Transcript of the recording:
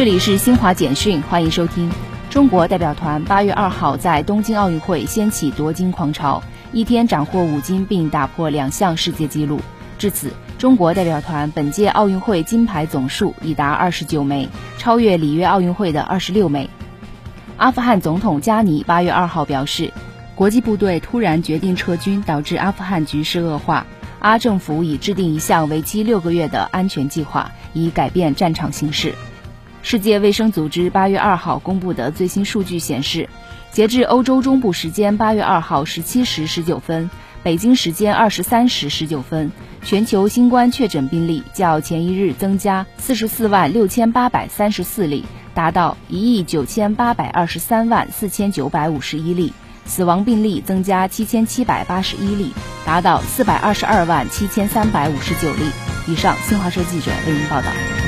这里是新华简讯，欢迎收听。中国代表团八月二号在东京奥运会掀起夺金狂潮，一天斩获五金，并打破两项世界纪录。至此，中国代表团本届奥运会金牌总数已达二十九枚，超越里约奥运会的二十六枚。阿富汗总统加尼八月二号表示，国际部队突然决定撤军，导致阿富汗局势恶化。阿政府已制定一项为期六个月的安全计划，以改变战场形势。世界卫生组织八月二号公布的最新数据显示，截至欧洲中部时间八月二号十七时十九分，北京时间二十三时十九分，全球新冠确诊病例较前一日增加四十四万六千八百三十四例，达到一亿九千八百二十三万四千九百五十一例；死亡病例增加七千七百八十一例，达到四百二十二万七千三百五十九例。以上，新华社记者为您报道。